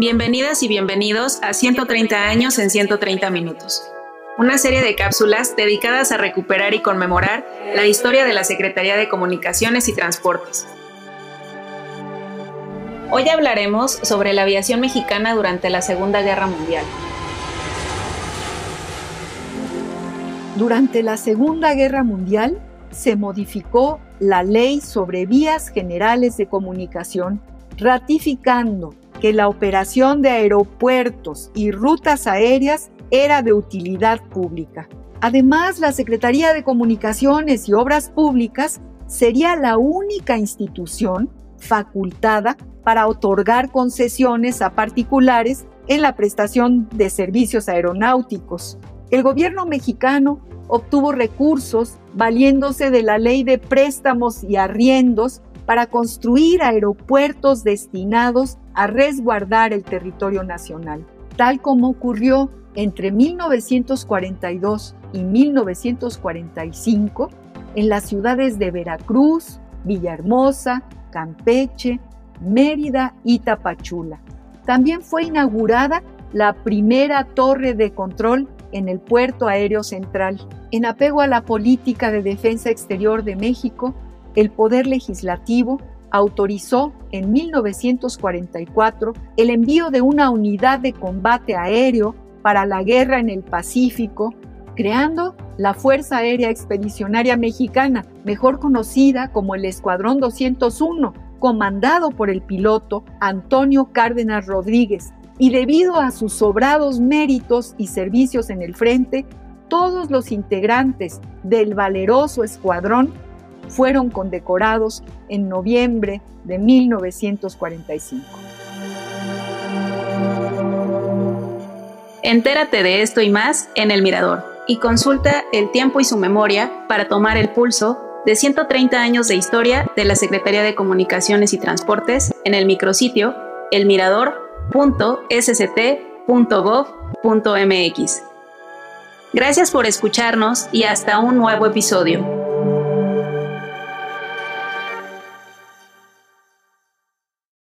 Bienvenidas y bienvenidos a 130 años en 130 minutos, una serie de cápsulas dedicadas a recuperar y conmemorar la historia de la Secretaría de Comunicaciones y Transportes. Hoy hablaremos sobre la aviación mexicana durante la Segunda Guerra Mundial. Durante la Segunda Guerra Mundial se modificó la Ley sobre Vías Generales de Comunicación, ratificando que la operación de aeropuertos y rutas aéreas era de utilidad pública. Además, la Secretaría de Comunicaciones y Obras Públicas sería la única institución facultada para otorgar concesiones a particulares en la prestación de servicios aeronáuticos. El gobierno mexicano obtuvo recursos valiéndose de la ley de préstamos y arriendos para construir aeropuertos destinados a resguardar el territorio nacional, tal como ocurrió entre 1942 y 1945 en las ciudades de Veracruz, Villahermosa, Campeche, Mérida y Tapachula. También fue inaugurada la primera torre de control en el puerto aéreo central. En apego a la política de defensa exterior de México, el Poder Legislativo autorizó en 1944 el envío de una unidad de combate aéreo para la guerra en el Pacífico, creando la Fuerza Aérea Expedicionaria Mexicana, mejor conocida como el Escuadrón 201, comandado por el piloto Antonio Cárdenas Rodríguez. Y debido a sus sobrados méritos y servicios en el frente, todos los integrantes del valeroso escuadrón fueron condecorados en noviembre de 1945. Entérate de esto y más en El Mirador y consulta el tiempo y su memoria para tomar el pulso de 130 años de historia de la Secretaría de Comunicaciones y Transportes en el micrositio elmirador.sct.gov.mx. Gracias por escucharnos y hasta un nuevo episodio.